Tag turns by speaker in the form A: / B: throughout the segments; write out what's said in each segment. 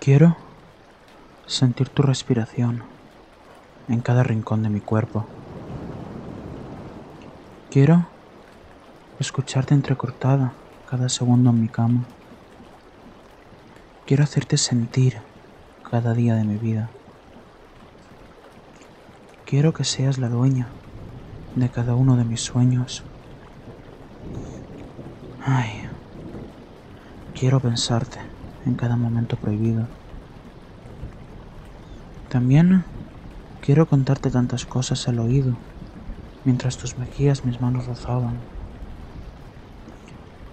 A: Quiero sentir tu respiración en cada rincón de mi cuerpo. Quiero escucharte entrecortada cada segundo en mi cama. Quiero hacerte sentir cada día de mi vida. Quiero que seas la dueña de cada uno de mis sueños. Ay, quiero pensarte en cada momento prohibido. También quiero contarte tantas cosas al oído mientras tus mejillas mis manos rozaban.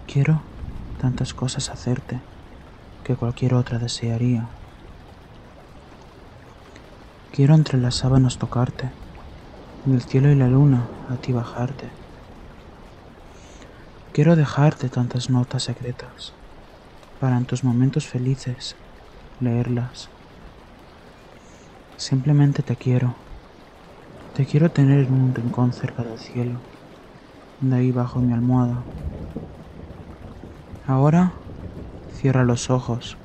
A: Quiero tantas cosas hacerte que cualquier otra desearía. Quiero entre las sábanas tocarte, en el cielo y la luna a ti bajarte. Quiero dejarte tantas notas secretas para en tus momentos felices leerlas. Simplemente te quiero. Te quiero tener en un rincón cerca del cielo, de ahí bajo mi almohada. Ahora cierra los ojos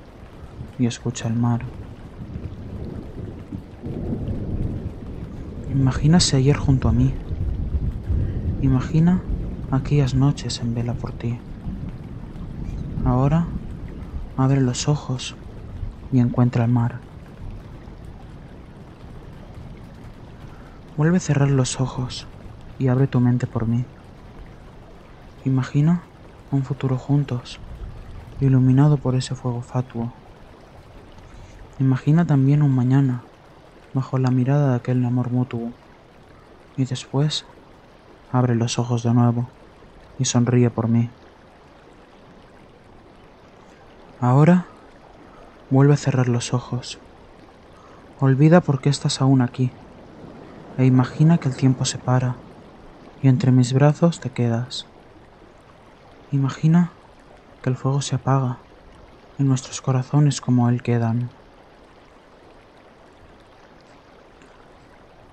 A: y escucha el mar. Imagínase ayer junto a mí. Imagina aquellas noches en vela por ti. Ahora abre los ojos y encuentra el mar. Vuelve a cerrar los ojos y abre tu mente por mí. Imagina un futuro juntos, iluminado por ese fuego fatuo. Imagina también un mañana, bajo la mirada de aquel amor mutuo. Y después, abre los ojos de nuevo y sonríe por mí. Ahora, vuelve a cerrar los ojos. Olvida por qué estás aún aquí e imagina que el tiempo se para y entre mis brazos te quedas. Imagina que el fuego se apaga y nuestros corazones como él quedan.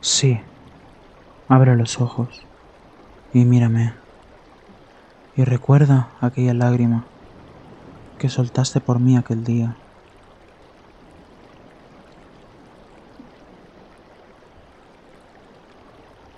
A: Sí, abre los ojos y mírame y recuerda aquella lágrima que soltaste por mí aquel día.